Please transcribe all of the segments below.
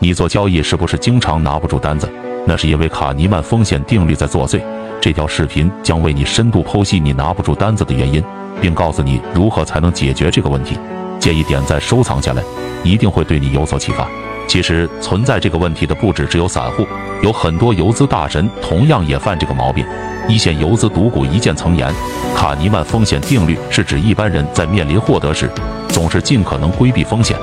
你做交易是不是经常拿不住单子？那是因为卡尼曼风险定律在作祟。这条视频将为你深度剖析你拿不住单子的原因，并告诉你如何才能解决这个问题。建议点赞收藏下来，一定会对你有所启发。其实存在这个问题的不止只有散户，有很多游资大神同样也犯这个毛病。一线游资独股一剑曾言，卡尼曼风险定律是指一般人在面临获得时，总是尽可能规避风险，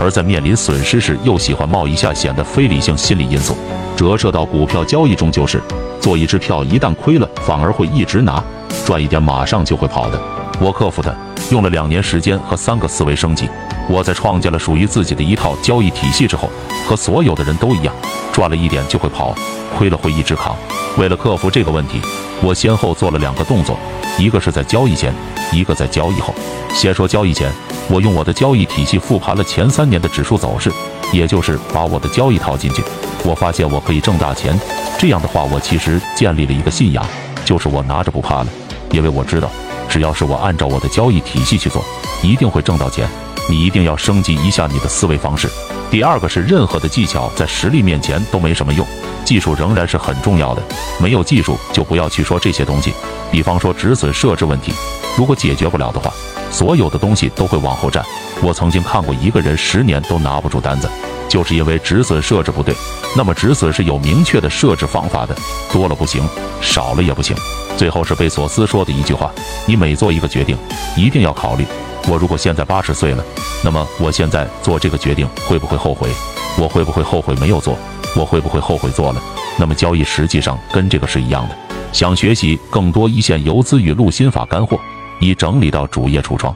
而在面临损失时又喜欢冒一下险的非理性心理因素，折射到股票交易中就是。做一支票，一旦亏了，反而会一直拿，赚一点马上就会跑的。我克服它，用了两年时间和三个思维升级。我在创建了属于自己的一套交易体系之后，和所有的人都一样，赚了一点就会跑，亏了会一直扛。为了克服这个问题，我先后做了两个动作，一个是在交易前，一个在交易后。先说交易前，我用我的交易体系复盘了前三年的指数走势，也就是把我的交易套进去。我发现我可以挣大钱。这样的话，我其实建立了一个信仰，就是我拿着不怕了，因为我知道，只要是我按照我的交易体系去做，一定会挣到钱。你一定要升级一下你的思维方式。第二个是，任何的技巧在实力面前都没什么用，技术仍然是很重要的。没有技术就不要去说这些东西。比方说止损设置问题，如果解决不了的话，所有的东西都会往后站。我曾经看过一个人十年都拿不住单子。就是因为止损设置不对，那么止损是有明确的设置方法的，多了不行，少了也不行。最后是贝索斯说的一句话：你每做一个决定，一定要考虑，我如果现在八十岁了，那么我现在做这个决定会不会后悔？我会不会后悔没有做？我会不会后悔做了？那么交易实际上跟这个是一样的。想学习更多一线游资与陆心法干货，已整理到主页橱窗。